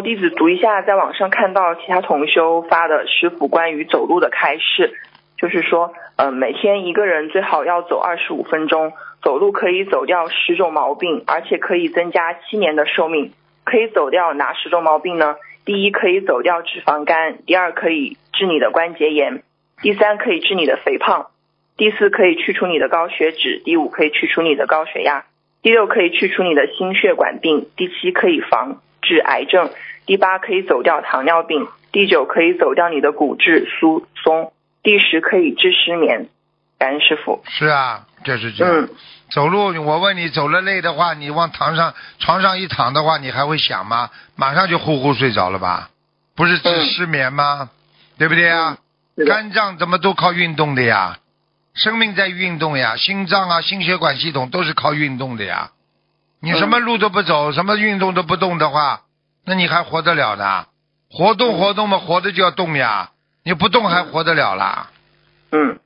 弟子读一下，在网上看到其他同修发的师傅关于走路的开示，就是说，呃，每天一个人最好要走二十五分钟，走路可以走掉十种毛病，而且可以增加七年的寿命。可以走掉哪十种毛病呢？第一，可以走掉脂肪肝；第二，可以治你的关节炎；第三，可以治你的肥胖；第四，可以去除你的高血脂；第五，可以去除你的高血压；第六，可以去除你的心血管病；第七，可以防治癌症。第八可以走掉糖尿病，第九可以走掉你的骨质疏松，第十可以治失眠。感恩师傅。是啊，就是这样。嗯，走路，我问你，走了累的话，你往床上床上一躺的话，你还会想吗？马上就呼呼睡着了吧？不是治嗯失眠吗？对不对呀？是的肝脏怎么都靠运动的呀？生命在运动呀，心脏啊、心血管系统都是靠运动的呀。你什么路都不走，什么运动都不动的话，那你还活得了呢？活动活动嘛，活着就要动呀，你不动还活得了啦？嗯，